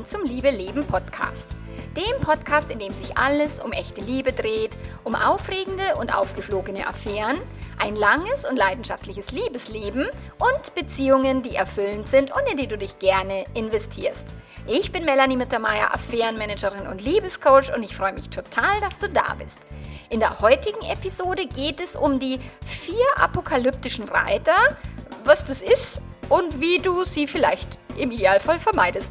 willkommen zum Liebe Leben Podcast. Dem Podcast, in dem sich alles um echte Liebe dreht, um aufregende und aufgeflogene Affären, ein langes und leidenschaftliches Liebesleben und Beziehungen, die erfüllend sind und in die du dich gerne investierst. Ich bin Melanie Mittermeier, Affärenmanagerin und Liebescoach und ich freue mich total, dass du da bist. In der heutigen Episode geht es um die vier apokalyptischen Reiter, was das ist und wie du sie vielleicht im Idealfall vermeidest.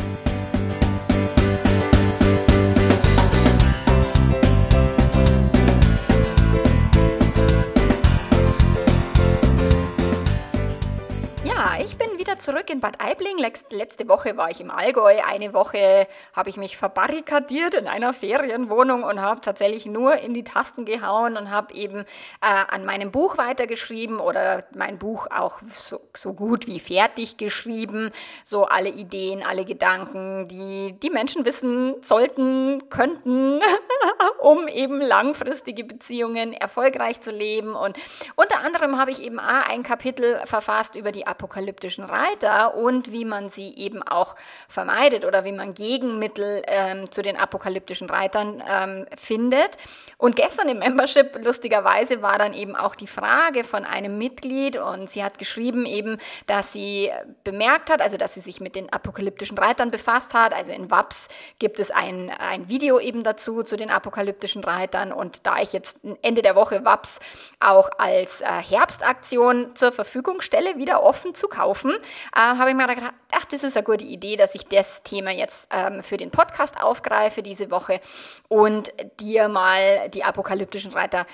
Zurück in Bad Aibling. Letzte Woche war ich im Allgäu. Eine Woche habe ich mich verbarrikadiert in einer Ferienwohnung und habe tatsächlich nur in die Tasten gehauen und habe eben äh, an meinem Buch weitergeschrieben oder mein Buch auch so, so gut wie fertig geschrieben. So alle Ideen, alle Gedanken, die die Menschen wissen sollten, könnten, um eben langfristige Beziehungen erfolgreich zu leben. Und unter anderem habe ich eben ein Kapitel verfasst über die apokalyptischen Reiter und wie man sie eben auch vermeidet oder wie man Gegenmittel ähm, zu den apokalyptischen Reitern ähm, findet. Und gestern im Membership, lustigerweise, war dann eben auch die Frage von einem Mitglied und sie hat geschrieben eben, dass sie bemerkt hat, also dass sie sich mit den apokalyptischen Reitern befasst hat. Also in WAPS gibt es ein, ein Video eben dazu, zu den apokalyptischen Reitern. Und da ich jetzt Ende der Woche WAPS auch als äh, Herbstaktion zur Verfügung stelle, wieder offen zu kaufen, äh, habe ich mir gedacht, ach, das ist eine gute Idee, dass ich das Thema jetzt ähm, für den Podcast aufgreife diese Woche und dir mal die apokalyptischen Reiter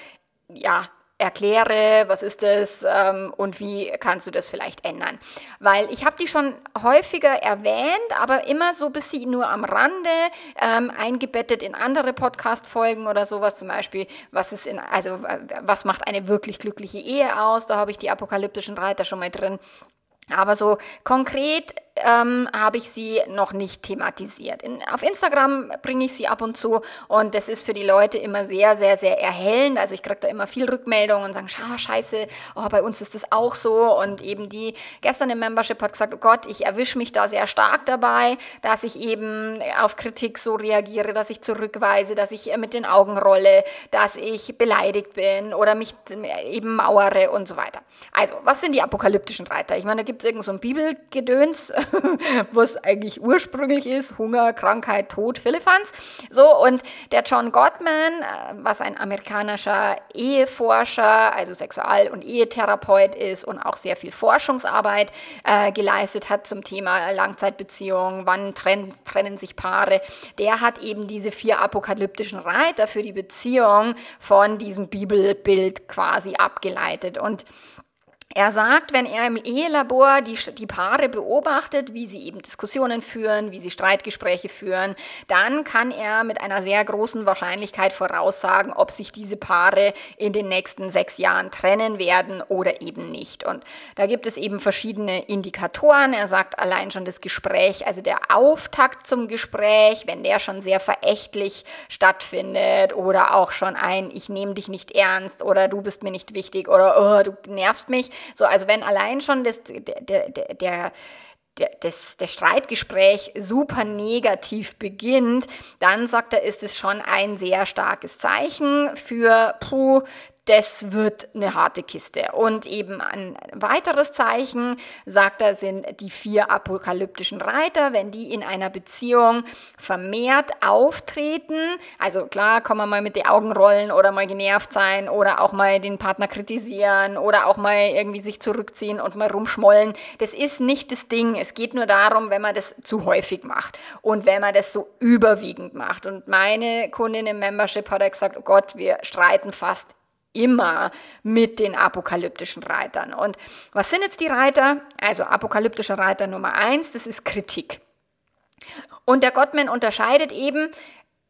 ja, erkläre, was ist das ähm, und wie kannst du das vielleicht ändern. Weil ich habe die schon häufiger erwähnt, aber immer so ein bisschen nur am Rande ähm, eingebettet in andere Podcast-Folgen oder sowas. Zum Beispiel, was ist in, also was macht eine wirklich glückliche Ehe aus? Da habe ich die apokalyptischen Reiter schon mal drin. Aber so konkret ähm, habe ich sie noch nicht thematisiert. In, auf Instagram bringe ich sie ab und zu und das ist für die Leute immer sehr, sehr, sehr erhellend. Also ich kriege da immer viel Rückmeldungen und sagen, Schau, scheiße, oh, bei uns ist das auch so. Und eben die gestern im Membership hat gesagt, oh Gott, ich erwische mich da sehr stark dabei, dass ich eben auf Kritik so reagiere, dass ich zurückweise, dass ich mit den Augen rolle, dass ich beleidigt bin oder mich eben mauere und so weiter. Also, was sind die apokalyptischen Reiter? Ich meine, da gibt es irgend so ein Bibelgedöns, was eigentlich ursprünglich ist, Hunger, Krankheit, Tod, Philippans. So, und der John Gottman, äh, was ein amerikanischer Eheforscher, also Sexual- und Ehetherapeut ist und auch sehr viel Forschungsarbeit äh, geleistet hat zum Thema Langzeitbeziehungen, wann trennen, trennen sich Paare, der hat eben diese vier apokalyptischen Reiter für die Beziehung von diesem Bibelbild quasi abgeleitet. Und er sagt, wenn er im Ehelabor die, die Paare beobachtet, wie sie eben Diskussionen führen, wie sie Streitgespräche führen, dann kann er mit einer sehr großen Wahrscheinlichkeit voraussagen, ob sich diese Paare in den nächsten sechs Jahren trennen werden oder eben nicht. Und da gibt es eben verschiedene Indikatoren. Er sagt allein schon das Gespräch, also der Auftakt zum Gespräch, wenn der schon sehr verächtlich stattfindet oder auch schon ein, ich nehme dich nicht ernst oder du bist mir nicht wichtig oder oh, du nervst mich, so, also wenn allein schon das, der, der, der das, das Streitgespräch super negativ beginnt, dann sagt er, ist es schon ein sehr starkes Zeichen für, puh, das wird eine harte Kiste. Und eben ein weiteres Zeichen, sagt er, sind die vier apokalyptischen Reiter, wenn die in einer Beziehung vermehrt auftreten. Also klar, kann man mal mit den Augen rollen oder mal genervt sein oder auch mal den Partner kritisieren oder auch mal irgendwie sich zurückziehen und mal rumschmollen. Das ist nicht das Ding. Es geht nur darum, wenn man das zu häufig macht und wenn man das so überwiegend macht. Und meine Kundin im Membership hat gesagt, oh Gott, wir streiten fast immer mit den apokalyptischen Reitern. Und was sind jetzt die Reiter? Also apokalyptischer Reiter Nummer eins, das ist Kritik. Und der Gottman unterscheidet eben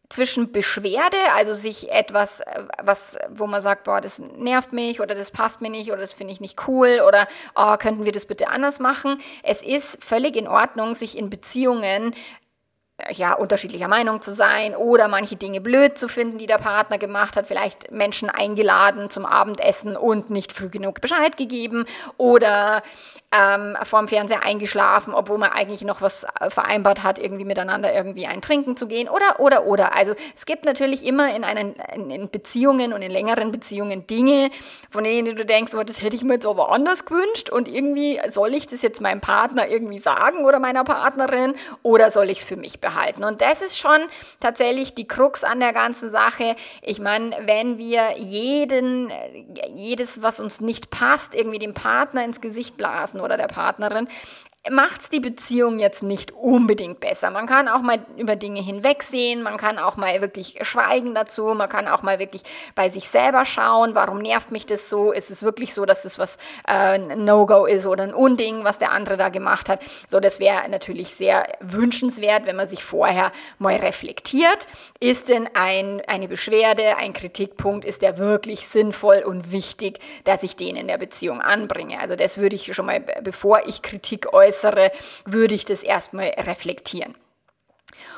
zwischen Beschwerde, also sich etwas, was, wo man sagt, boah, das nervt mich oder das passt mir nicht oder das finde ich nicht cool oder oh, könnten wir das bitte anders machen. Es ist völlig in Ordnung, sich in Beziehungen ja, unterschiedlicher Meinung zu sein oder manche Dinge blöd zu finden, die der Partner gemacht hat, vielleicht Menschen eingeladen zum Abendessen und nicht früh genug Bescheid gegeben oder ähm, vorm Fernseher eingeschlafen, obwohl man eigentlich noch was äh, vereinbart hat, irgendwie miteinander irgendwie ein Trinken zu gehen oder, oder, oder. Also es gibt natürlich immer in, einen, in, in Beziehungen und in längeren Beziehungen Dinge, von denen du denkst, oh, das hätte ich mir jetzt aber anders gewünscht und irgendwie soll ich das jetzt meinem Partner irgendwie sagen oder meiner Partnerin oder soll ich es für mich behalten? Und das ist schon tatsächlich die Krux an der ganzen Sache. Ich meine, wenn wir jeden, jedes, was uns nicht passt, irgendwie dem Partner ins Gesicht blasen, oder der Partnerin, macht es die Beziehung jetzt nicht unbedingt besser. Man kann auch mal über Dinge hinwegsehen, man kann auch mal wirklich schweigen dazu, man kann auch mal wirklich bei sich selber schauen, warum nervt mich das so? Ist es wirklich so, dass es was äh, ein No-Go ist oder ein Unding, was der andere da gemacht hat? So, das wäre natürlich sehr wünschenswert, wenn man sich vorher mal reflektiert. Ist denn ein, eine Beschwerde, ein Kritikpunkt, ist der wirklich sinnvoll und wichtig, dass ich den in der Beziehung anbringe? Also das würde ich schon mal, bevor ich Kritik äußere, äußere, würde ich das erstmal reflektieren.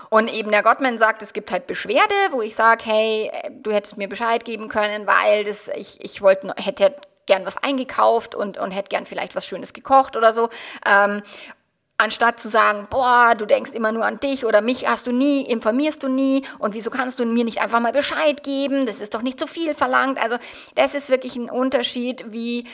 Und eben der Gottman sagt, es gibt halt Beschwerde, wo ich sage, hey, du hättest mir Bescheid geben können, weil das, ich, ich wollte, hätte gern was eingekauft und, und hätte gern vielleicht was Schönes gekocht oder so. Ähm, anstatt zu sagen, boah, du denkst immer nur an dich oder mich hast du nie, informierst du nie und wieso kannst du mir nicht einfach mal Bescheid geben? Das ist doch nicht zu viel verlangt. Also das ist wirklich ein Unterschied, wie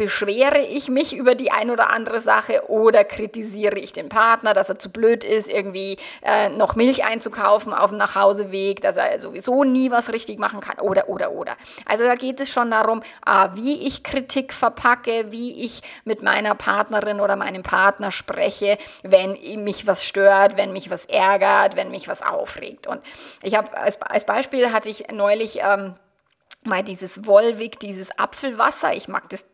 beschwere ich mich über die ein oder andere Sache oder kritisiere ich den Partner, dass er zu blöd ist, irgendwie äh, noch Milch einzukaufen auf dem Nachhauseweg, dass er sowieso nie was richtig machen kann oder, oder, oder. Also da geht es schon darum, äh, wie ich Kritik verpacke, wie ich mit meiner Partnerin oder meinem Partner spreche, wenn mich was stört, wenn mich was ärgert, wenn mich was aufregt. Und ich habe als, als Beispiel hatte ich neulich ähm, mal dieses Wolwig, dieses Apfelwasser. Ich mag das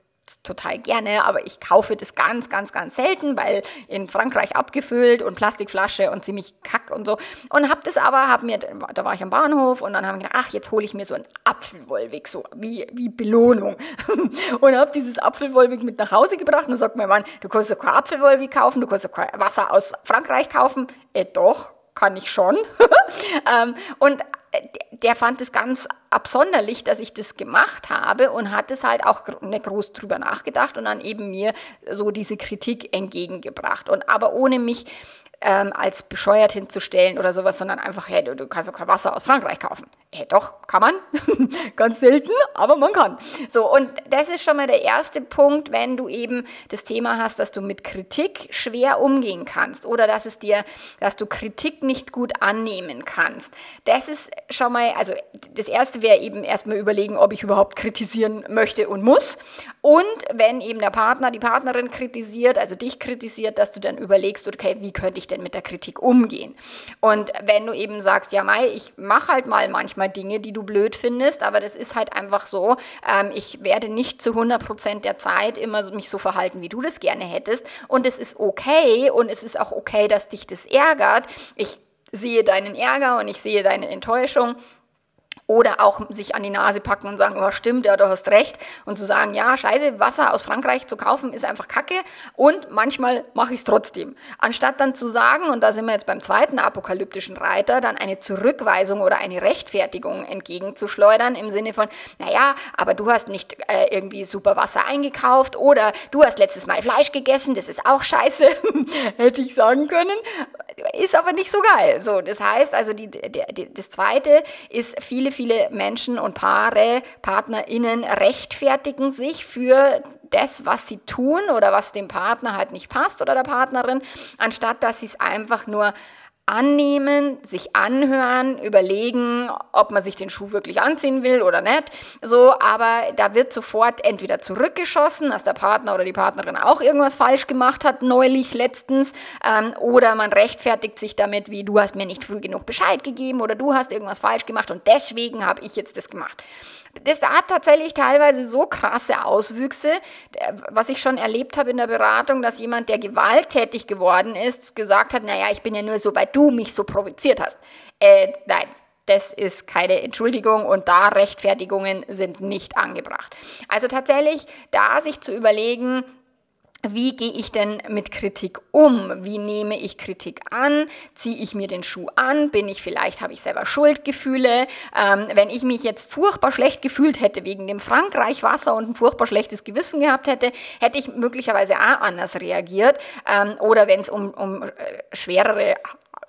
total gerne, aber ich kaufe das ganz, ganz, ganz selten, weil in Frankreich abgefüllt und Plastikflasche und ziemlich kack und so. Und habe das aber, hab mir, da war ich am Bahnhof und dann habe ich gedacht, ach, jetzt hole ich mir so ein Apfelwollweg, so wie, wie Belohnung. und habe dieses Apfelwollweg mit nach Hause gebracht und sagt mein Mann, du kannst doch kein Apfelwollweg kaufen, du kannst doch kein Wasser aus Frankreich kaufen. Äh, doch, kann ich schon. ähm, und der fand es ganz absonderlich, dass ich das gemacht habe und hat es halt auch ne, groß drüber nachgedacht und dann eben mir so diese Kritik entgegengebracht. Und aber ohne mich ähm, als bescheuert hinzustellen oder sowas, sondern einfach, hey, du, du kannst doch kein Wasser aus Frankreich kaufen. Hey, doch, kann man. Ganz selten, aber man kann. So, und das ist schon mal der erste Punkt, wenn du eben das Thema hast, dass du mit Kritik schwer umgehen kannst oder dass es dir, dass du Kritik nicht gut annehmen kannst. Das ist schon mal, also das erste wäre eben erstmal überlegen, ob ich überhaupt kritisieren möchte und muss. Und wenn eben der Partner, die Partnerin kritisiert, also dich kritisiert, dass du dann überlegst, okay, wie könnte ich denn mit der Kritik umgehen? Und wenn du eben sagst, ja, Mai, ich mache halt mal manchmal Dinge, die du blöd findest, aber das ist halt einfach so, ähm, ich werde nicht zu 100 Prozent der Zeit immer mich so verhalten, wie du das gerne hättest. Und es ist okay und es ist auch okay, dass dich das ärgert. Ich sehe deinen Ärger und ich sehe deine Enttäuschung oder auch sich an die Nase packen und sagen, oh stimmt, ja, du hast recht. Und zu sagen, ja, scheiße, Wasser aus Frankreich zu kaufen ist einfach Kacke. Und manchmal mache ich es trotzdem. Anstatt dann zu sagen, und da sind wir jetzt beim zweiten apokalyptischen Reiter, dann eine Zurückweisung oder eine Rechtfertigung entgegenzuschleudern im Sinne von, naja, aber du hast nicht äh, irgendwie super Wasser eingekauft oder du hast letztes Mal Fleisch gegessen, das ist auch scheiße, hätte ich sagen können. Ist aber nicht so geil. So, das heißt also, die, die, die, das zweite ist viele viele Menschen und Paare, PartnerInnen rechtfertigen sich für das, was sie tun oder was dem Partner halt nicht passt oder der Partnerin, anstatt dass sie es einfach nur annehmen, sich anhören, überlegen, ob man sich den Schuh wirklich anziehen will oder nicht. So, aber da wird sofort entweder zurückgeschossen, dass der Partner oder die Partnerin auch irgendwas falsch gemacht hat, neulich, letztens, ähm, oder man rechtfertigt sich damit, wie du hast mir nicht früh genug Bescheid gegeben oder du hast irgendwas falsch gemacht und deswegen habe ich jetzt das gemacht das hat tatsächlich teilweise so krasse Auswüchse, was ich schon erlebt habe in der Beratung, dass jemand, der gewalttätig geworden ist, gesagt hat, naja, ich bin ja nur so, weil du mich so provoziert hast. Äh, nein, das ist keine Entschuldigung und da Rechtfertigungen sind nicht angebracht. Also tatsächlich da sich zu überlegen, wie gehe ich denn mit Kritik um? Wie nehme ich Kritik an? Ziehe ich mir den Schuh an? Bin ich vielleicht, habe ich selber Schuldgefühle? Ähm, wenn ich mich jetzt furchtbar schlecht gefühlt hätte wegen dem Frankreich-Wasser und ein furchtbar schlechtes Gewissen gehabt hätte, hätte ich möglicherweise auch anders reagiert. Ähm, oder wenn es um, um äh, schwerere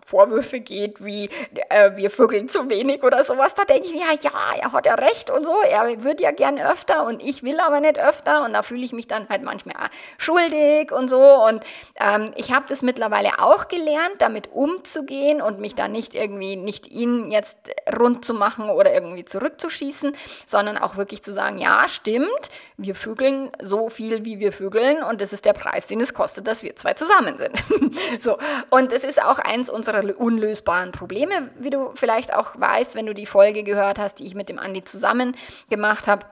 Vorwürfe geht, wie äh, wir vögeln zu wenig oder sowas, da denke ich mir, ja, ja, er hat ja recht und so, er würde ja gern öfter und ich will aber nicht öfter. Und da fühle ich mich dann halt manchmal schuldig und so. Und ähm, ich habe das mittlerweile auch gelernt, damit umzugehen und mich da nicht irgendwie, nicht ihn jetzt rund zu machen oder irgendwie zurückzuschießen, sondern auch wirklich zu sagen, ja, stimmt, wir vögeln so viel, wie wir vögeln und das ist der Preis, den es kostet, dass wir zwei zusammen sind. so, und es ist auch eins unserer unsere unlösbaren Probleme, wie du vielleicht auch weißt, wenn du die Folge gehört hast, die ich mit dem Andi zusammen gemacht habe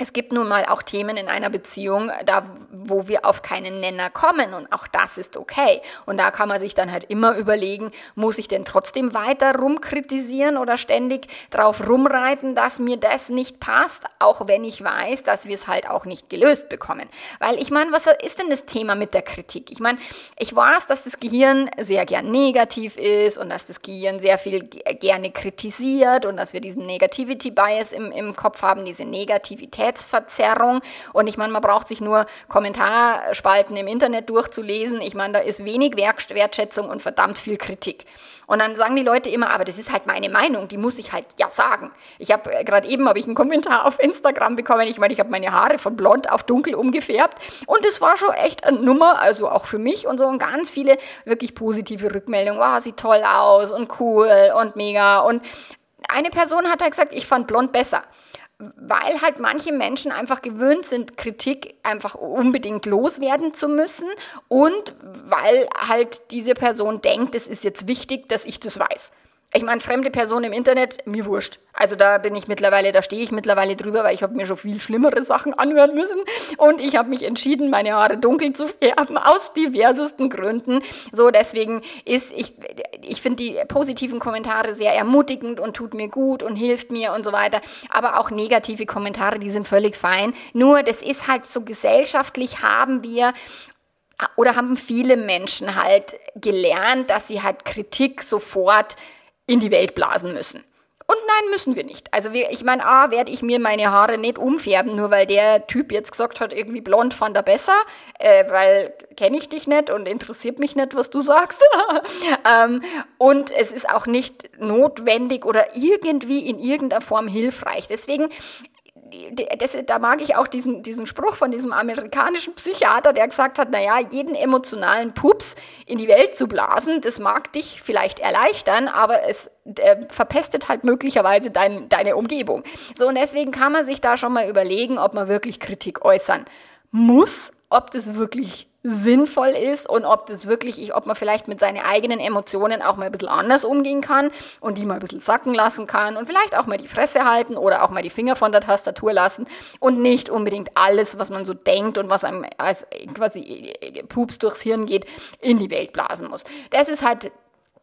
es gibt nun mal auch Themen in einer Beziehung, da wo wir auf keinen Nenner kommen und auch das ist okay. Und da kann man sich dann halt immer überlegen, muss ich denn trotzdem weiter rumkritisieren oder ständig drauf rumreiten, dass mir das nicht passt, auch wenn ich weiß, dass wir es halt auch nicht gelöst bekommen. Weil ich meine, was ist denn das Thema mit der Kritik? Ich meine, ich weiß, dass das Gehirn sehr gern negativ ist und dass das Gehirn sehr viel gerne kritisiert und dass wir diesen Negativity Bias im, im Kopf haben, diese Negativität Realitätsverzerrung. Und ich meine, man braucht sich nur Kommentarspalten im Internet durchzulesen. Ich meine, da ist wenig Wertschätzung und verdammt viel Kritik. Und dann sagen die Leute immer, aber das ist halt meine Meinung, die muss ich halt ja sagen. Ich habe äh, gerade eben habe ich einen Kommentar auf Instagram bekommen. Ich meine, ich habe meine Haare von blond auf dunkel umgefärbt und es war schon echt eine Nummer, also auch für mich und so und ganz viele wirklich positive Rückmeldungen. Wow, sieht toll aus und cool und mega und eine Person hat halt gesagt, ich fand blond besser weil halt manche Menschen einfach gewöhnt sind, Kritik einfach unbedingt loswerden zu müssen und weil halt diese Person denkt, es ist jetzt wichtig, dass ich das weiß. Ich meine, fremde Personen im Internet, mir wurscht. Also da bin ich mittlerweile, da stehe ich mittlerweile drüber, weil ich habe mir schon viel schlimmere Sachen anhören müssen. Und ich habe mich entschieden, meine Haare dunkel zu färben, aus diversesten Gründen. So, deswegen ist, ich, ich finde die positiven Kommentare sehr ermutigend und tut mir gut und hilft mir und so weiter. Aber auch negative Kommentare, die sind völlig fein. Nur, das ist halt so gesellschaftlich haben wir oder haben viele Menschen halt gelernt, dass sie halt Kritik sofort in die Welt blasen müssen. Und nein, müssen wir nicht. Also wir, ich meine, A, werde ich mir meine Haare nicht umfärben, nur weil der Typ jetzt gesagt hat, irgendwie blond fand er besser, äh, weil kenne ich dich nicht und interessiert mich nicht, was du sagst. ähm, und es ist auch nicht notwendig oder irgendwie in irgendeiner Form hilfreich. Deswegen das, da mag ich auch diesen, diesen Spruch von diesem amerikanischen Psychiater, der gesagt hat, naja, jeden emotionalen Pups in die Welt zu blasen, das mag dich vielleicht erleichtern, aber es äh, verpestet halt möglicherweise dein, deine Umgebung. So, und deswegen kann man sich da schon mal überlegen, ob man wirklich Kritik äußern muss, ob das wirklich sinnvoll ist und ob das wirklich, ob man vielleicht mit seinen eigenen Emotionen auch mal ein bisschen anders umgehen kann und die mal ein bisschen sacken lassen kann und vielleicht auch mal die Fresse halten oder auch mal die Finger von der Tastatur lassen und nicht unbedingt alles, was man so denkt und was einem als quasi Pups durchs Hirn geht, in die Welt blasen muss. Das ist halt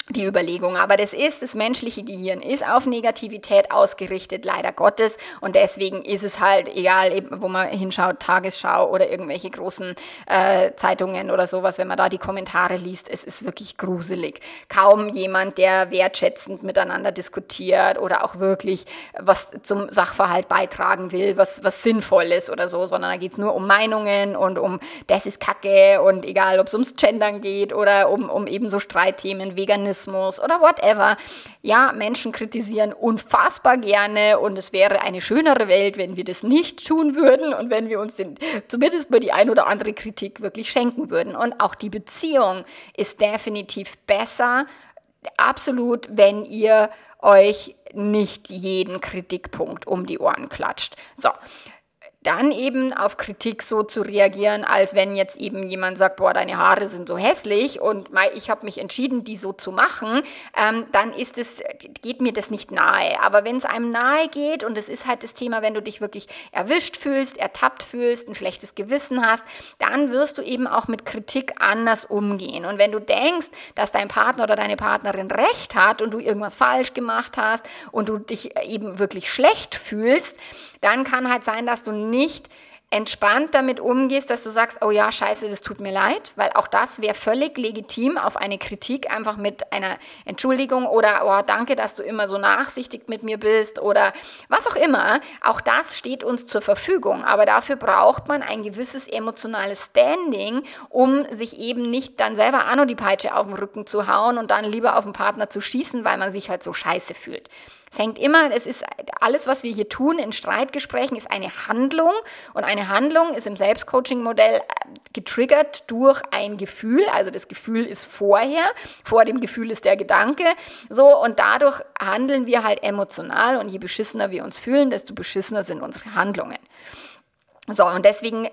die Überlegung. Aber das ist, das menschliche Gehirn ist auf Negativität ausgerichtet, leider Gottes. Und deswegen ist es halt, egal eben, wo man hinschaut, Tagesschau oder irgendwelche großen äh, Zeitungen oder sowas, wenn man da die Kommentare liest, es ist wirklich gruselig. Kaum jemand, der wertschätzend miteinander diskutiert oder auch wirklich was zum Sachverhalt beitragen will, was, was sinnvoll ist oder so, sondern da geht's nur um Meinungen und um, das ist Kacke und egal, ob es ums Gendern geht oder um, um eben so Streitthemen, Veganismus, Feminismus oder whatever. Ja, Menschen kritisieren unfassbar gerne und es wäre eine schönere Welt, wenn wir das nicht tun würden und wenn wir uns den, zumindest mal die ein oder andere Kritik wirklich schenken würden. Und auch die Beziehung ist definitiv besser, absolut, wenn ihr euch nicht jeden Kritikpunkt um die Ohren klatscht. So, dann eben auf Kritik so zu reagieren, als wenn jetzt eben jemand sagt, boah, deine Haare sind so hässlich und ich habe mich entschieden, die so zu machen, ähm, dann ist es, geht mir das nicht nahe. Aber wenn es einem nahe geht und es ist halt das Thema, wenn du dich wirklich erwischt fühlst, ertappt fühlst, ein schlechtes Gewissen hast, dann wirst du eben auch mit Kritik anders umgehen. Und wenn du denkst, dass dein Partner oder deine Partnerin recht hat und du irgendwas falsch gemacht hast und du dich eben wirklich schlecht fühlst, dann kann halt sein, dass du nicht entspannt damit umgehst, dass du sagst, oh ja, scheiße, das tut mir leid, weil auch das wäre völlig legitim auf eine Kritik einfach mit einer Entschuldigung oder oh, danke, dass du immer so nachsichtig mit mir bist oder was auch immer. Auch das steht uns zur Verfügung, aber dafür braucht man ein gewisses emotionales Standing, um sich eben nicht dann selber an die Peitsche auf den Rücken zu hauen und dann lieber auf den Partner zu schießen, weil man sich halt so scheiße fühlt. Es hängt immer, es ist alles, was wir hier tun in Streitgesprächen, ist eine Handlung und eine Handlung ist im Selbstcoaching-Modell äh, getriggert durch ein Gefühl. Also das Gefühl ist vorher, vor dem Gefühl ist der Gedanke. So und dadurch handeln wir halt emotional und je beschissener wir uns fühlen, desto beschissener sind unsere Handlungen. So, und deswegen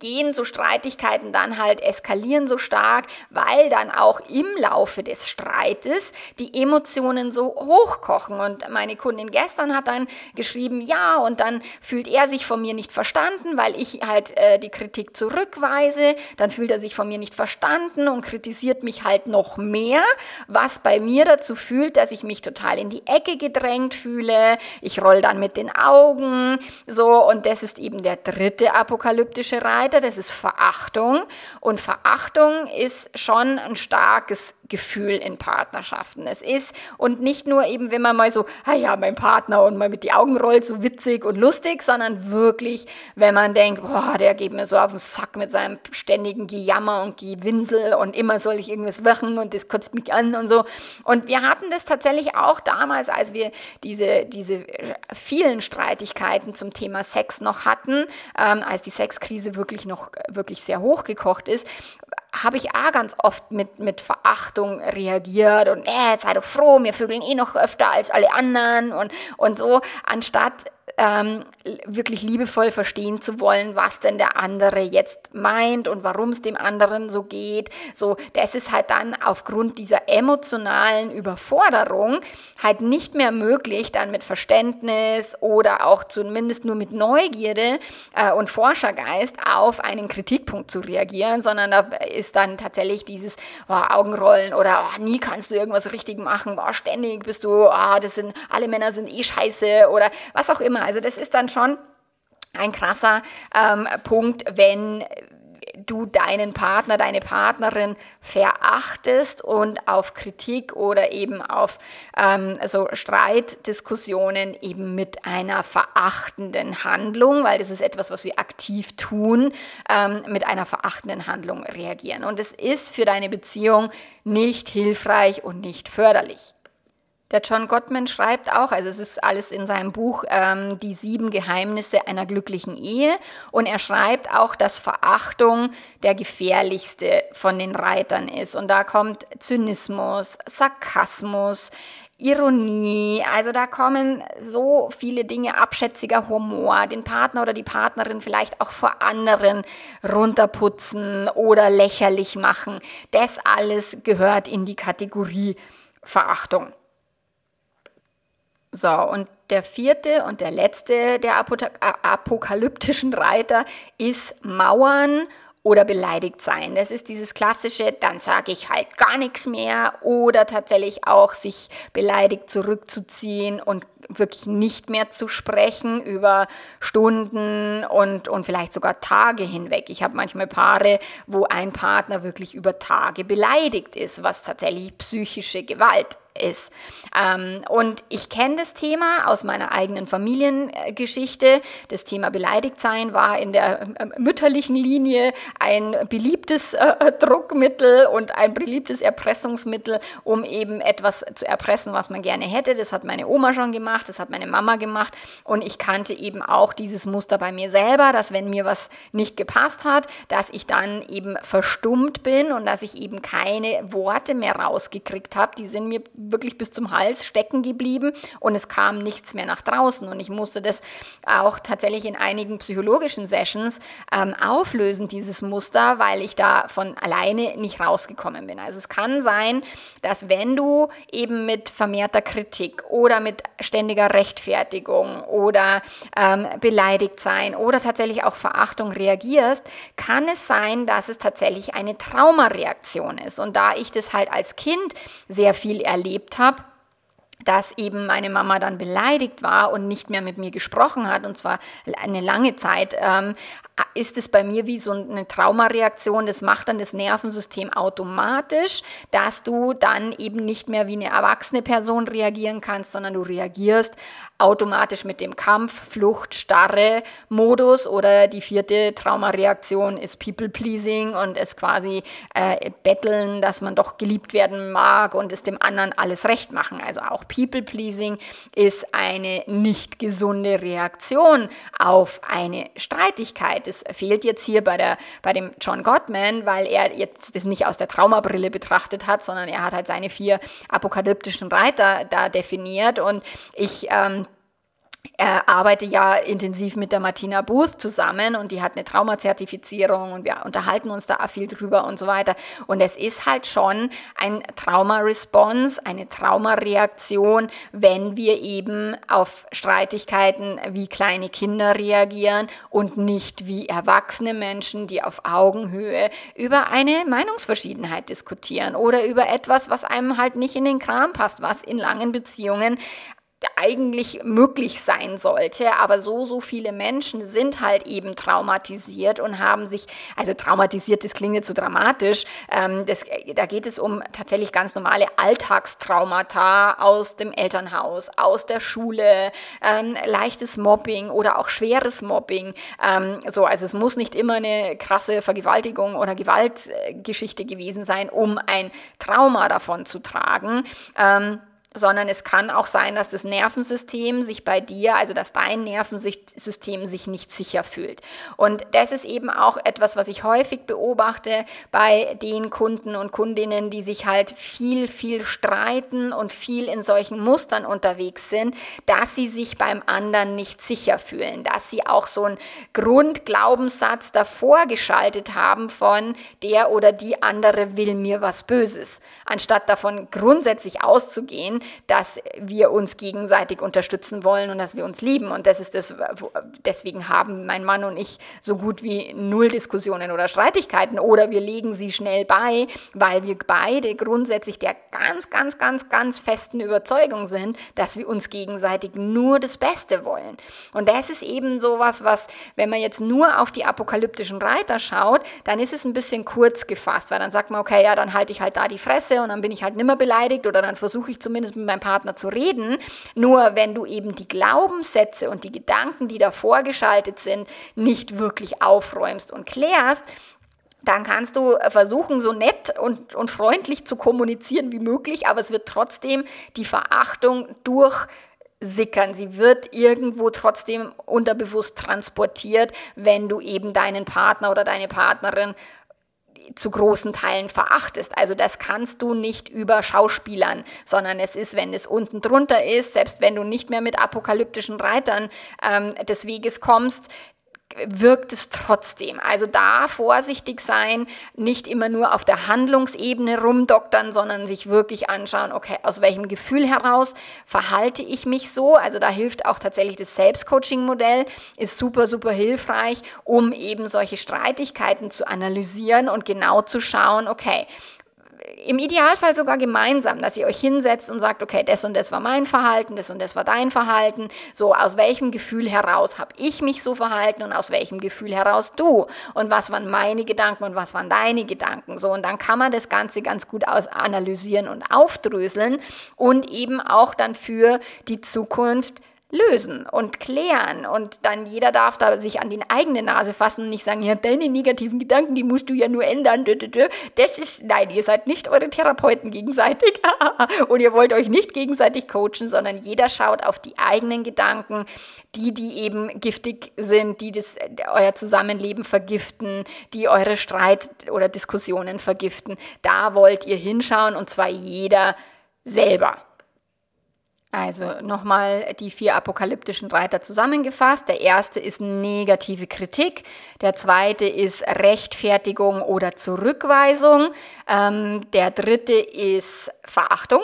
gehen so Streitigkeiten dann halt, eskalieren so stark, weil dann auch im Laufe des Streites die Emotionen so hochkochen. Und meine Kundin gestern hat dann geschrieben, ja, und dann fühlt er sich von mir nicht verstanden, weil ich halt äh, die Kritik zurückweise. Dann fühlt er sich von mir nicht verstanden und kritisiert mich halt noch mehr, was bei mir dazu fühlt, dass ich mich total in die Ecke gedrängt fühle. Ich roll dann mit den Augen. So, und das ist eben der dritte dritte apokalyptische Reiter, das ist Verachtung. Und Verachtung ist schon ein starkes Gefühl in Partnerschaften. Es ist und nicht nur eben, wenn man mal so, ah ja, mein Partner und mal mit die Augen rollt, so witzig und lustig, sondern wirklich, wenn man denkt, boah, der geht mir so auf den Sack mit seinem ständigen Gejammer und Gewinsel und immer soll ich irgendwas machen und das kotzt mich an und so. Und wir hatten das tatsächlich auch damals, als wir diese, diese vielen Streitigkeiten zum Thema Sex noch hatten, ähm, als die Sexkrise wirklich noch wirklich sehr hochgekocht ist, habe ich auch ganz oft mit, mit Verachtung reagiert und äh, sei doch froh, wir vögeln eh noch öfter als alle anderen und, und so, anstatt ähm, wirklich liebevoll verstehen zu wollen, was denn der andere jetzt meint und warum es dem anderen so geht. So, das ist halt dann aufgrund dieser emotionalen Überforderung halt nicht mehr möglich, dann mit Verständnis oder auch zumindest nur mit Neugierde äh, und Forschergeist auf einen Kritikpunkt zu reagieren, sondern da ist dann tatsächlich dieses oh, Augenrollen oder oh, nie kannst du irgendwas richtig machen, oh, ständig bist du, oh, das sind alle Männer sind eh scheiße oder was auch immer. Also das ist dann schon ein krasser ähm, Punkt, wenn du deinen Partner, deine Partnerin verachtest und auf Kritik oder eben auf ähm, so Streitdiskussionen eben mit einer verachtenden Handlung, weil das ist etwas, was wir aktiv tun, ähm, mit einer verachtenden Handlung reagieren. Und es ist für deine Beziehung nicht hilfreich und nicht förderlich. Der John Gottman schreibt auch, also es ist alles in seinem Buch ähm, Die sieben Geheimnisse einer glücklichen Ehe. Und er schreibt auch, dass Verachtung der gefährlichste von den Reitern ist. Und da kommt Zynismus, Sarkasmus, Ironie, also da kommen so viele Dinge, abschätziger Humor, den Partner oder die Partnerin vielleicht auch vor anderen runterputzen oder lächerlich machen. Das alles gehört in die Kategorie Verachtung. So, und der vierte und der letzte der apokalyptischen Reiter ist Mauern oder beleidigt sein. Das ist dieses klassische, dann sage ich halt gar nichts mehr oder tatsächlich auch sich beleidigt zurückzuziehen und wirklich nicht mehr zu sprechen über Stunden und, und vielleicht sogar Tage hinweg. Ich habe manchmal Paare, wo ein Partner wirklich über Tage beleidigt ist, was tatsächlich psychische Gewalt ist. Ähm, und ich kenne das Thema aus meiner eigenen Familiengeschichte. Das Thema Beleidigtsein war in der äh, mütterlichen Linie ein beliebtes äh, Druckmittel und ein beliebtes Erpressungsmittel, um eben etwas zu erpressen, was man gerne hätte. Das hat meine Oma schon gemacht, das hat meine Mama gemacht und ich kannte eben auch dieses Muster bei mir selber, dass wenn mir was nicht gepasst hat, dass ich dann eben verstummt bin und dass ich eben keine Worte mehr rausgekriegt habe. Die sind mir wirklich bis zum Hals stecken geblieben und es kam nichts mehr nach draußen. Und ich musste das auch tatsächlich in einigen psychologischen Sessions ähm, auflösen, dieses Muster, weil ich da von alleine nicht rausgekommen bin. Also es kann sein, dass wenn du eben mit vermehrter Kritik oder mit ständiger Rechtfertigung oder ähm, beleidigt sein oder tatsächlich auch Verachtung reagierst, kann es sein, dass es tatsächlich eine Traumareaktion ist. Und da ich das halt als Kind sehr viel erlebt erlebt habe, dass eben meine Mama dann beleidigt war und nicht mehr mit mir gesprochen hat, und zwar eine lange Zeit, ähm, ist es bei mir wie so eine Traumareaktion. Das macht dann das Nervensystem automatisch, dass du dann eben nicht mehr wie eine erwachsene Person reagieren kannst, sondern du reagierst automatisch mit dem Kampf, Flucht, Starre Modus oder die vierte Traumareaktion ist People Pleasing und es quasi äh, betteln, dass man doch geliebt werden mag und es dem anderen alles recht machen. Also auch People Pleasing ist eine nicht gesunde Reaktion auf eine Streitigkeit. Es fehlt jetzt hier bei, der, bei dem John Gottman, weil er jetzt das nicht aus der Traumabrille betrachtet hat, sondern er hat halt seine vier apokalyptischen Reiter da definiert und ich ähm, er arbeitet ja intensiv mit der Martina Booth zusammen und die hat eine Traumazertifizierung und wir unterhalten uns da viel drüber und so weiter. Und es ist halt schon ein Trauma-Response, eine Traumareaktion, wenn wir eben auf Streitigkeiten wie kleine Kinder reagieren und nicht wie erwachsene Menschen, die auf Augenhöhe über eine Meinungsverschiedenheit diskutieren oder über etwas, was einem halt nicht in den Kram passt, was in langen Beziehungen eigentlich möglich sein sollte. Aber so, so viele Menschen sind halt eben traumatisiert und haben sich, also traumatisiert, das klingt jetzt so dramatisch, ähm, das, da geht es um tatsächlich ganz normale Alltagstraumata aus dem Elternhaus, aus der Schule, ähm, leichtes Mobbing oder auch schweres Mobbing. Ähm, so, also es muss nicht immer eine krasse Vergewaltigung oder Gewaltgeschichte gewesen sein, um ein Trauma davon zu tragen. Ähm, sondern es kann auch sein, dass das Nervensystem sich bei dir, also dass dein Nervensystem sich nicht sicher fühlt. Und das ist eben auch etwas, was ich häufig beobachte bei den Kunden und Kundinnen, die sich halt viel, viel streiten und viel in solchen Mustern unterwegs sind, dass sie sich beim anderen nicht sicher fühlen, dass sie auch so einen Grundglaubenssatz davor geschaltet haben von der oder die andere will mir was Böses, anstatt davon grundsätzlich auszugehen, dass wir uns gegenseitig unterstützen wollen und dass wir uns lieben. Und das ist das, deswegen haben mein Mann und ich so gut wie null Diskussionen oder Streitigkeiten oder wir legen sie schnell bei, weil wir beide grundsätzlich der ganz, ganz, ganz, ganz festen Überzeugung sind, dass wir uns gegenseitig nur das Beste wollen. Und das ist eben sowas, was, wenn man jetzt nur auf die apokalyptischen Reiter schaut, dann ist es ein bisschen kurz gefasst, weil dann sagt man, okay, ja, dann halte ich halt da die Fresse und dann bin ich halt nimmer beleidigt oder dann versuche ich zumindest mit meinem Partner zu reden. Nur wenn du eben die Glaubenssätze und die Gedanken, die da vorgeschaltet sind, nicht wirklich aufräumst und klärst, dann kannst du versuchen, so nett und, und freundlich zu kommunizieren wie möglich, aber es wird trotzdem die Verachtung durch sickern. Sie wird irgendwo trotzdem unterbewusst transportiert, wenn du eben deinen Partner oder deine Partnerin zu großen Teilen verachtest. Also das kannst du nicht über Schauspielern, sondern es ist, wenn es unten drunter ist, selbst wenn du nicht mehr mit apokalyptischen Reitern ähm, des Weges kommst, wirkt es trotzdem. Also da vorsichtig sein, nicht immer nur auf der Handlungsebene rumdoktern, sondern sich wirklich anschauen, okay, aus welchem Gefühl heraus verhalte ich mich so? Also da hilft auch tatsächlich das Selbstcoaching-Modell, ist super, super hilfreich, um eben solche Streitigkeiten zu analysieren und genau zu schauen, okay, im Idealfall sogar gemeinsam, dass ihr euch hinsetzt und sagt, okay, das und das war mein Verhalten, das und das war dein Verhalten. So, aus welchem Gefühl heraus habe ich mich so verhalten und aus welchem Gefühl heraus du? Und was waren meine Gedanken und was waren deine Gedanken? So, und dann kann man das Ganze ganz gut aus analysieren und aufdröseln und eben auch dann für die Zukunft lösen und klären und dann jeder darf da sich an die eigene Nase fassen und nicht sagen, ja, deine negativen Gedanken, die musst du ja nur ändern. Das ist, nein, ihr seid nicht eure Therapeuten gegenseitig und ihr wollt euch nicht gegenseitig coachen, sondern jeder schaut auf die eigenen Gedanken, die, die eben giftig sind, die das, euer Zusammenleben vergiften, die eure Streit oder Diskussionen vergiften. Da wollt ihr hinschauen und zwar jeder selber. Also nochmal die vier apokalyptischen Reiter zusammengefasst. Der erste ist negative Kritik, der zweite ist Rechtfertigung oder Zurückweisung, ähm, der dritte ist Verachtung,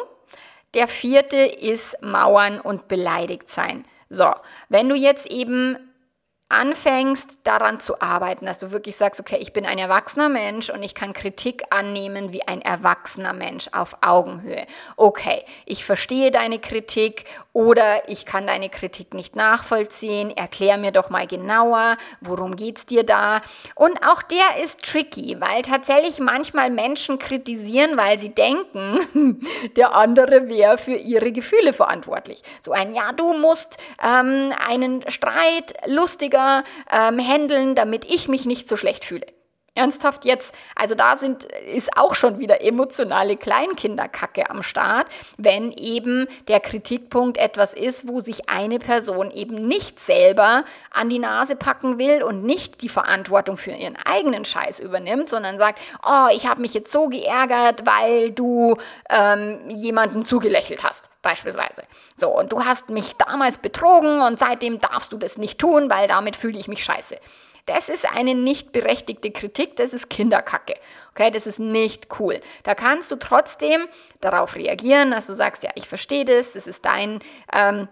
der vierte ist Mauern und beleidigt sein. So, wenn du jetzt eben anfängst daran zu arbeiten, dass du wirklich sagst, okay, ich bin ein erwachsener Mensch und ich kann Kritik annehmen wie ein erwachsener Mensch auf Augenhöhe. Okay, ich verstehe deine Kritik oder ich kann deine Kritik nicht nachvollziehen. Erklär mir doch mal genauer, worum geht's dir da? Und auch der ist tricky, weil tatsächlich manchmal Menschen kritisieren, weil sie denken, der andere wäre für ihre Gefühle verantwortlich. So ein, ja, du musst ähm, einen Streit lustiger ähm, handeln, damit ich mich nicht so schlecht fühle. Ernsthaft jetzt? Also da sind, ist auch schon wieder emotionale Kleinkinderkacke am Start, wenn eben der Kritikpunkt etwas ist, wo sich eine Person eben nicht selber an die Nase packen will und nicht die Verantwortung für ihren eigenen Scheiß übernimmt, sondern sagt, oh, ich habe mich jetzt so geärgert, weil du ähm, jemanden zugelächelt hast beispielsweise. So, und du hast mich damals betrogen und seitdem darfst du das nicht tun, weil damit fühle ich mich scheiße. Das ist eine nicht berechtigte Kritik, das ist Kinderkacke. Okay, das ist nicht cool. Da kannst du trotzdem darauf reagieren, dass du sagst, ja, ich verstehe das, das ist dein ähm,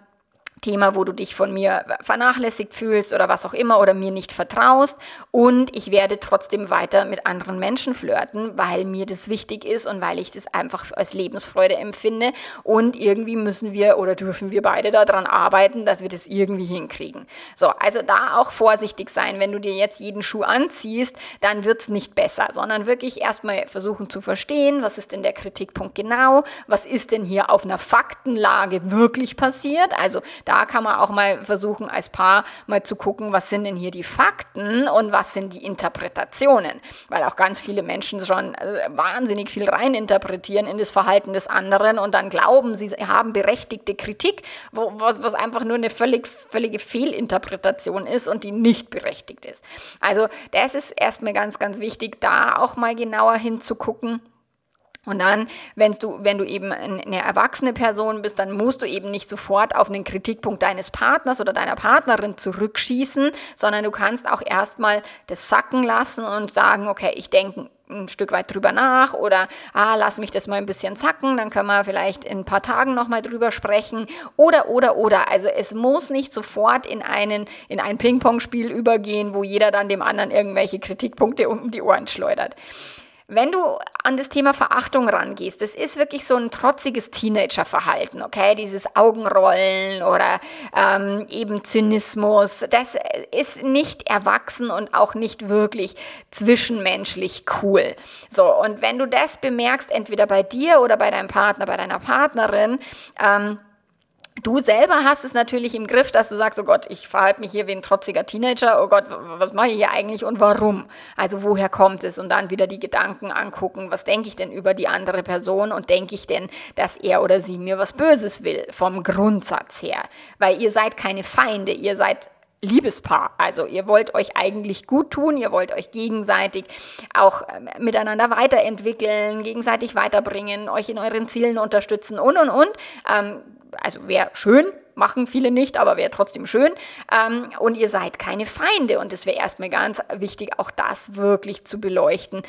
Thema, wo du dich von mir vernachlässigt fühlst oder was auch immer oder mir nicht vertraust. Und ich werde trotzdem weiter mit anderen Menschen flirten, weil mir das wichtig ist und weil ich das einfach als Lebensfreude empfinde. Und irgendwie müssen wir oder dürfen wir beide daran arbeiten, dass wir das irgendwie hinkriegen. So, also da auch vorsichtig sein. Wenn du dir jetzt jeden Schuh anziehst, dann wird's nicht besser, sondern wirklich erstmal versuchen zu verstehen, was ist denn der Kritikpunkt genau, was ist denn hier auf einer Faktenlage wirklich passiert. Also da kann man auch mal versuchen, als Paar mal zu gucken, was sind denn hier die Fakten und was sind die Interpretationen. Weil auch ganz viele Menschen schon äh, wahnsinnig viel reininterpretieren in das Verhalten des anderen und dann glauben, sie haben berechtigte Kritik, was, was einfach nur eine völlig, völlige Fehlinterpretation ist und die nicht berechtigt ist. Also das ist erstmal ganz, ganz wichtig, da auch mal genauer hinzugucken. Und dann, wenn du, wenn du eben eine erwachsene Person bist, dann musst du eben nicht sofort auf einen Kritikpunkt deines Partners oder deiner Partnerin zurückschießen, sondern du kannst auch erstmal das sacken lassen und sagen, okay, ich denke ein Stück weit drüber nach oder ah, lass mich das mal ein bisschen zacken, dann können wir vielleicht in ein paar Tagen nochmal drüber sprechen oder oder oder. Also es muss nicht sofort in einen in ein Ping-Pong-Spiel übergehen, wo jeder dann dem anderen irgendwelche Kritikpunkte um die Ohren schleudert. Wenn du an das Thema Verachtung rangehst, das ist wirklich so ein trotziges Teenagerverhalten, okay? Dieses Augenrollen oder ähm, eben Zynismus, das ist nicht erwachsen und auch nicht wirklich zwischenmenschlich cool. So, und wenn du das bemerkst, entweder bei dir oder bei deinem Partner, bei deiner Partnerin, ähm, Du selber hast es natürlich im Griff, dass du sagst, oh Gott, ich verhalte mich hier wie ein trotziger Teenager, oh Gott, was mache ich hier eigentlich und warum? Also woher kommt es? Und dann wieder die Gedanken angucken, was denke ich denn über die andere Person und denke ich denn, dass er oder sie mir was Böses will, vom Grundsatz her? Weil ihr seid keine Feinde, ihr seid Liebespaar. Also ihr wollt euch eigentlich gut tun, ihr wollt euch gegenseitig auch ähm, miteinander weiterentwickeln, gegenseitig weiterbringen, euch in euren Zielen unterstützen und und und. Ähm, also wäre schön, machen viele nicht, aber wäre trotzdem schön. Ähm, und ihr seid keine Feinde. Und es wäre erstmal ganz wichtig, auch das wirklich zu beleuchten.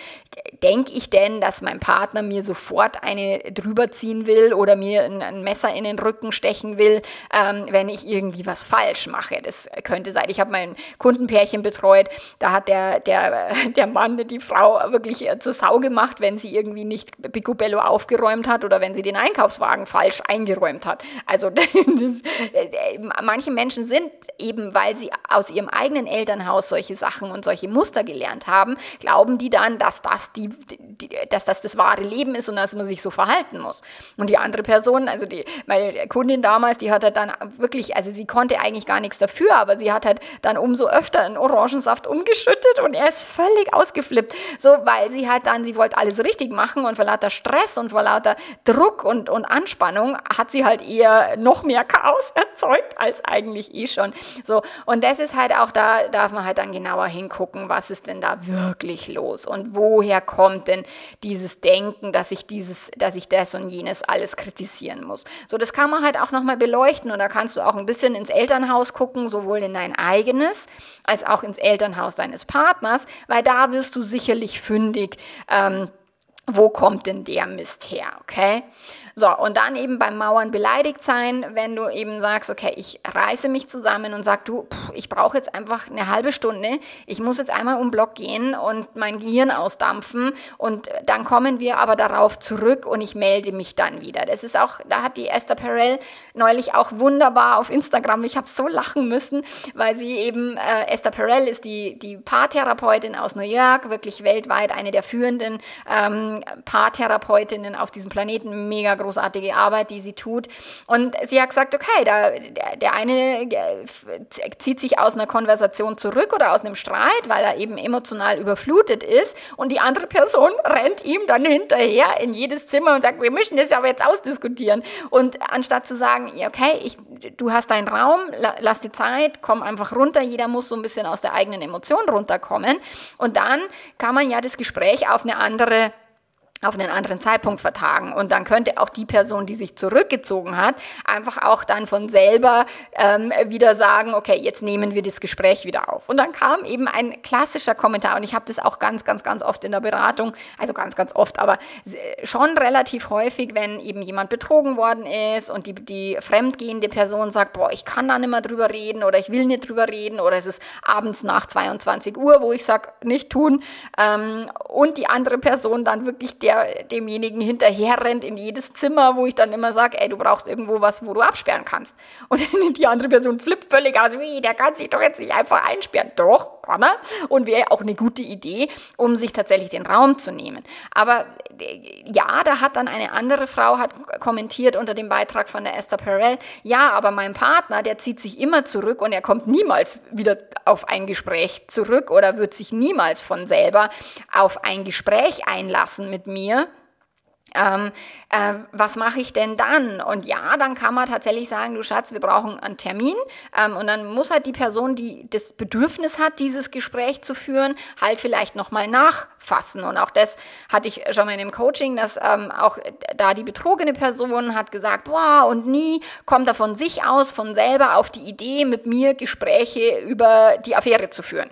Denke ich denn, dass mein Partner mir sofort eine drüber ziehen will oder mir ein, ein Messer in den Rücken stechen will, ähm, wenn ich irgendwie was falsch mache? Das könnte sein. Ich habe mein Kundenpärchen betreut, da hat der, der, der Mann die Frau wirklich zur Sau gemacht, wenn sie irgendwie nicht Picobello aufgeräumt hat oder wenn sie den Einkaufswagen falsch eingeräumt hat. Also das, äh, manche Menschen sind eben, weil sie aus ihrem eigenen Elternhaus solche Sachen und solche Muster gelernt haben, glauben die dann, dass das die, die, dass das das wahre Leben ist und dass man sich so verhalten muss. Und die andere Person, also die, meine Kundin damals, die hat halt dann wirklich, also sie konnte eigentlich gar nichts dafür, aber sie hat halt dann umso öfter einen Orangensaft umgeschüttet und er ist völlig ausgeflippt. So, weil sie halt dann, sie wollte alles richtig machen und vor lauter Stress und vor lauter Druck und, und Anspannung hat sie halt eher noch mehr Chaos Chaos erzeugt als eigentlich eh schon. So, und das ist halt auch, da darf man halt dann genauer hingucken, was ist denn da wirklich los und woher kommt denn dieses Denken, dass ich dieses, dass ich das und jenes alles kritisieren muss. So, das kann man halt auch nochmal beleuchten und da kannst du auch ein bisschen ins Elternhaus gucken, sowohl in dein eigenes als auch ins Elternhaus deines Partners, weil da wirst du sicherlich fündig. Ähm, wo kommt denn der Mist her, okay? So, und dann eben beim Mauern beleidigt sein, wenn du eben sagst, okay, ich reiße mich zusammen und sag, du, pff, ich brauche jetzt einfach eine halbe Stunde, ich muss jetzt einmal um Block gehen und mein Gehirn ausdampfen und dann kommen wir aber darauf zurück und ich melde mich dann wieder. Das ist auch, da hat die Esther Perel neulich auch wunderbar auf Instagram, ich habe so lachen müssen, weil sie eben, äh, Esther Perel ist die, die Paartherapeutin aus New York, wirklich weltweit eine der führenden ähm, Paartherapeutinnen auf diesem Planeten, mega großartige Arbeit, die sie tut. Und sie hat gesagt, okay, da, der, der eine äh, zieht sich aus einer Konversation zurück oder aus einem Streit, weil er eben emotional überflutet ist und die andere Person rennt ihm dann hinterher in jedes Zimmer und sagt, wir müssen das aber jetzt ausdiskutieren. Und anstatt zu sagen, okay, ich, du hast deinen Raum, lass die Zeit, komm einfach runter, jeder muss so ein bisschen aus der eigenen Emotion runterkommen. Und dann kann man ja das Gespräch auf eine andere auf einen anderen Zeitpunkt vertagen. Und dann könnte auch die Person, die sich zurückgezogen hat, einfach auch dann von selber ähm, wieder sagen, okay, jetzt nehmen wir das Gespräch wieder auf. Und dann kam eben ein klassischer Kommentar und ich habe das auch ganz, ganz, ganz oft in der Beratung, also ganz, ganz oft, aber schon relativ häufig, wenn eben jemand betrogen worden ist und die, die fremdgehende Person sagt, boah, ich kann da nicht mehr drüber reden oder ich will nicht drüber reden oder es ist abends nach 22 Uhr, wo ich sage, nicht tun. Ähm, und die andere Person dann wirklich der der demjenigen hinterher rennt in jedes Zimmer, wo ich dann immer sage, ey, du brauchst irgendwo was, wo du absperren kannst. Und die andere Person flippt völlig aus, wie, der kann sich doch jetzt nicht einfach einsperren. Doch, kann er. Und wäre auch eine gute Idee, um sich tatsächlich den Raum zu nehmen. Aber äh, ja, da hat dann eine andere Frau hat kommentiert unter dem Beitrag von der Esther Perel, ja, aber mein Partner, der zieht sich immer zurück und er kommt niemals wieder auf ein Gespräch zurück oder wird sich niemals von selber auf ein Gespräch einlassen mit mir. Ähm, äh, was mache ich denn dann? Und ja, dann kann man tatsächlich sagen, du Schatz, wir brauchen einen Termin. Ähm, und dann muss halt die Person, die das Bedürfnis hat, dieses Gespräch zu führen, halt vielleicht nochmal nachfassen. Und auch das hatte ich schon mal in dem Coaching, dass ähm, auch da die betrogene Person hat gesagt, boah, und nie kommt er von sich aus, von selber auf die Idee, mit mir Gespräche über die Affäre zu führen.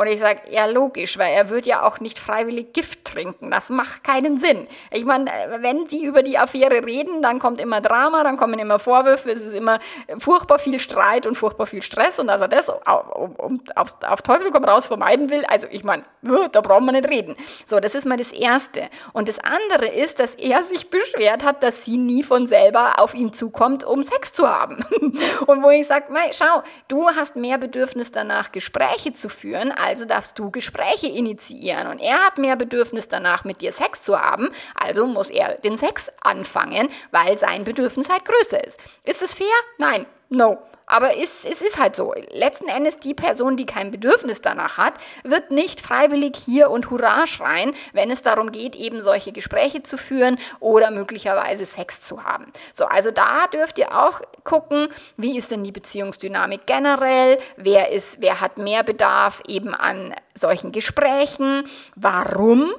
Und ich sage, ja, logisch, weil er wird ja auch nicht freiwillig Gift trinken. Das macht keinen Sinn. Ich meine, wenn die über die Affäre reden, dann kommt immer Drama, dann kommen immer Vorwürfe, es ist immer furchtbar viel Streit und furchtbar viel Stress. Und dass er das um, auf, auf Teufel komm raus vermeiden will, also ich meine, da brauchen wir nicht reden. So, das ist mal das Erste. Und das andere ist, dass er sich beschwert hat, dass sie nie von selber auf ihn zukommt, um Sex zu haben. Und wo ich sage, schau, du hast mehr Bedürfnis danach, Gespräche zu führen, also darfst du Gespräche initiieren. Und er hat mehr Bedürfnis danach, mit dir Sex zu haben, also muss er den Sex anfangen, weil sein Bedürfnis halt größer ist. Ist es fair? Nein, no. Aber es, es ist halt so. Letzten Endes die Person, die kein Bedürfnis danach hat, wird nicht freiwillig hier und Hurra schreien, wenn es darum geht, eben solche Gespräche zu führen oder möglicherweise Sex zu haben. So, also da dürft ihr auch gucken, wie ist denn die Beziehungsdynamik generell, wer ist, wer hat mehr Bedarf eben an solchen Gesprächen, warum?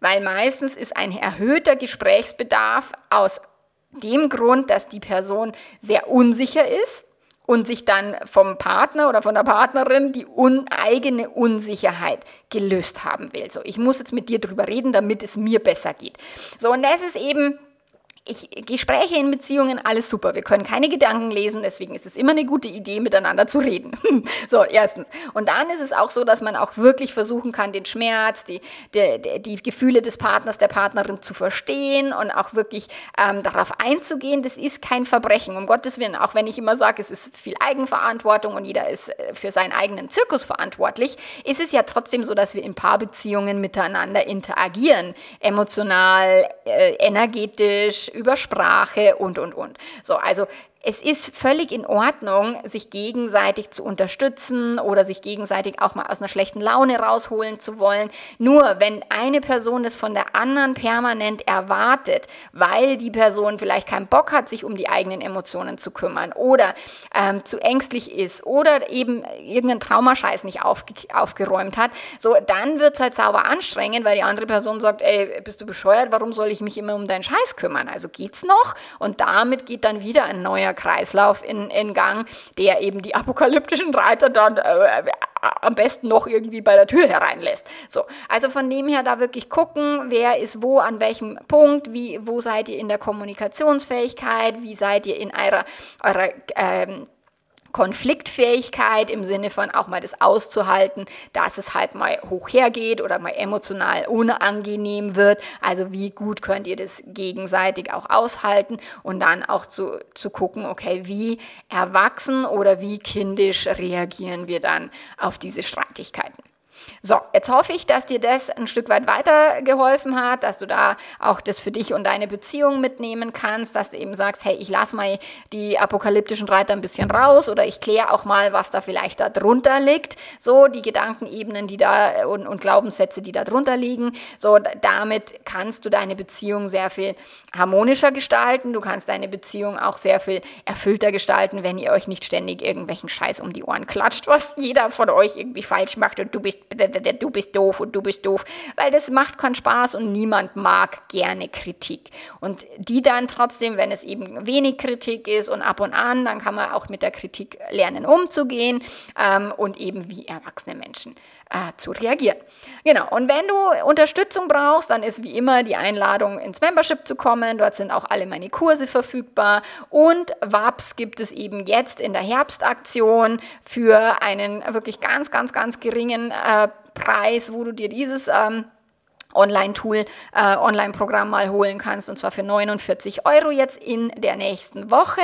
Weil meistens ist ein erhöhter Gesprächsbedarf aus dem Grund, dass die Person sehr unsicher ist und sich dann vom Partner oder von der Partnerin die un eigene Unsicherheit gelöst haben will. So, ich muss jetzt mit dir drüber reden, damit es mir besser geht. So, und das ist eben ich, Gespräche in Beziehungen, alles super. Wir können keine Gedanken lesen, deswegen ist es immer eine gute Idee, miteinander zu reden. so, erstens. Und dann ist es auch so, dass man auch wirklich versuchen kann, den Schmerz, die, die, die Gefühle des Partners, der Partnerin zu verstehen und auch wirklich ähm, darauf einzugehen. Das ist kein Verbrechen, um Gottes Willen. Auch wenn ich immer sage, es ist viel Eigenverantwortung und jeder ist äh, für seinen eigenen Zirkus verantwortlich, ist es ja trotzdem so, dass wir in Paarbeziehungen miteinander interagieren. Emotional, äh, energetisch, über Sprache und, und, und. So, also es ist völlig in Ordnung, sich gegenseitig zu unterstützen oder sich gegenseitig auch mal aus einer schlechten Laune rausholen zu wollen. Nur wenn eine Person das von der anderen permanent erwartet, weil die Person vielleicht keinen Bock hat, sich um die eigenen Emotionen zu kümmern oder ähm, zu ängstlich ist oder eben irgendeinen Traumascheiß nicht aufge aufgeräumt hat, so dann wird es halt sauber anstrengend, weil die andere Person sagt, ey, bist du bescheuert, warum soll ich mich immer um deinen Scheiß kümmern? Also geht's noch? Und damit geht dann wieder ein neuer Kreislauf in, in Gang, der eben die apokalyptischen Reiter dann äh, am besten noch irgendwie bei der Tür hereinlässt. So, also von dem her da wirklich gucken, wer ist wo, an welchem Punkt, wie, wo seid ihr in der Kommunikationsfähigkeit, wie seid ihr in eurer, eurer ähm, Konfliktfähigkeit im Sinne von auch mal das auszuhalten, dass es halt mal hoch hergeht oder mal emotional unangenehm wird. Also wie gut könnt ihr das gegenseitig auch aushalten und dann auch zu, zu gucken, okay, wie erwachsen oder wie kindisch reagieren wir dann auf diese Streitigkeiten. So, jetzt hoffe ich, dass dir das ein Stück weit weitergeholfen hat, dass du da auch das für dich und deine Beziehung mitnehmen kannst, dass du eben sagst, hey, ich lasse mal die apokalyptischen Reiter ein bisschen raus oder ich kläre auch mal, was da vielleicht da drunter liegt. So, die Gedankenebenen, die da und, und Glaubenssätze, die da drunter liegen. So, damit kannst du deine Beziehung sehr viel harmonischer gestalten. Du kannst deine Beziehung auch sehr viel erfüllter gestalten, wenn ihr euch nicht ständig irgendwelchen Scheiß um die Ohren klatscht, was jeder von euch irgendwie falsch macht und du bist du bist doof und du bist doof, weil das macht keinen Spaß und niemand mag gerne Kritik. Und die dann trotzdem, wenn es eben wenig Kritik ist und ab und an, dann kann man auch mit der Kritik lernen umzugehen ähm, und eben wie erwachsene Menschen äh, zu reagieren. Genau, und wenn du Unterstützung brauchst, dann ist wie immer die Einladung ins Membership zu kommen. Dort sind auch alle meine Kurse verfügbar. Und WAPS gibt es eben jetzt in der Herbstaktion für einen wirklich ganz, ganz, ganz geringen äh, Preis, wo du dir dieses ähm, Online-Tool, äh, Online-Programm mal holen kannst und zwar für 49 Euro jetzt in der nächsten Woche.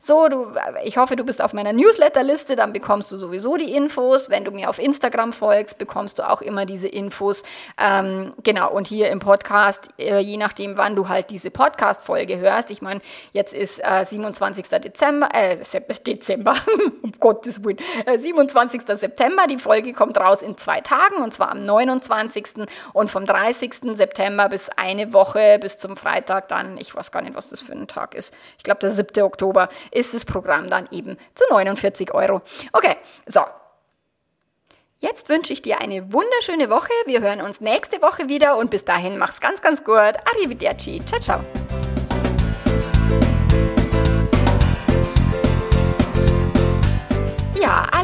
So, du, ich hoffe, du bist auf meiner Newsletter-Liste, dann bekommst du sowieso die Infos. Wenn du mir auf Instagram folgst, bekommst du auch immer diese Infos. Ähm, genau, und hier im Podcast, äh, je nachdem, wann du halt diese Podcast-Folge hörst. Ich meine, jetzt ist äh, 27. Dezember, äh, Dezember, um Gottes Willen, äh, 27. September. Die Folge kommt raus in zwei Tagen und zwar am 29. und vom 30 30. September bis eine Woche bis zum Freitag dann, ich weiß gar nicht, was das für ein Tag ist, ich glaube der 7. Oktober, ist das Programm dann eben zu 49 Euro. Okay, so. Jetzt wünsche ich dir eine wunderschöne Woche. Wir hören uns nächste Woche wieder und bis dahin mach's ganz, ganz gut. Arrivederci. Ciao, ciao.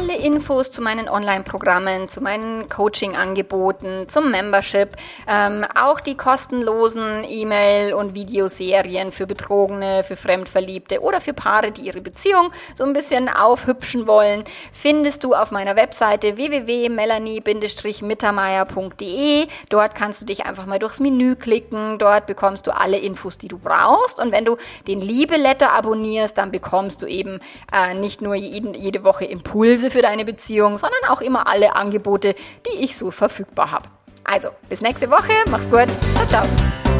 Alle Infos zu meinen Online-Programmen, zu meinen Coaching-Angeboten, zum Membership, ähm, auch die kostenlosen E-Mail- und Videoserien für Betrogene, für Fremdverliebte oder für Paare, die ihre Beziehung so ein bisschen aufhübschen wollen, findest du auf meiner Webseite www.melanie-mittermeier.de. Dort kannst du dich einfach mal durchs Menü klicken. Dort bekommst du alle Infos, die du brauchst. Und wenn du den Liebe-Letter abonnierst, dann bekommst du eben äh, nicht nur jede Woche Impulse, Impulse für deine Beziehung, sondern auch immer alle Angebote, die ich so verfügbar habe. Also, bis nächste Woche. Mach's gut. Ciao, ciao.